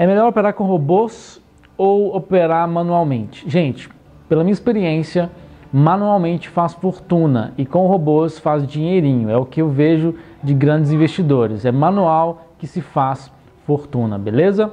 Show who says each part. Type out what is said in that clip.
Speaker 1: É melhor operar com robôs ou operar manualmente? Gente, pela minha experiência, manualmente faz fortuna e com robôs faz dinheirinho. É o que eu vejo de grandes investidores. É manual que se faz fortuna, beleza?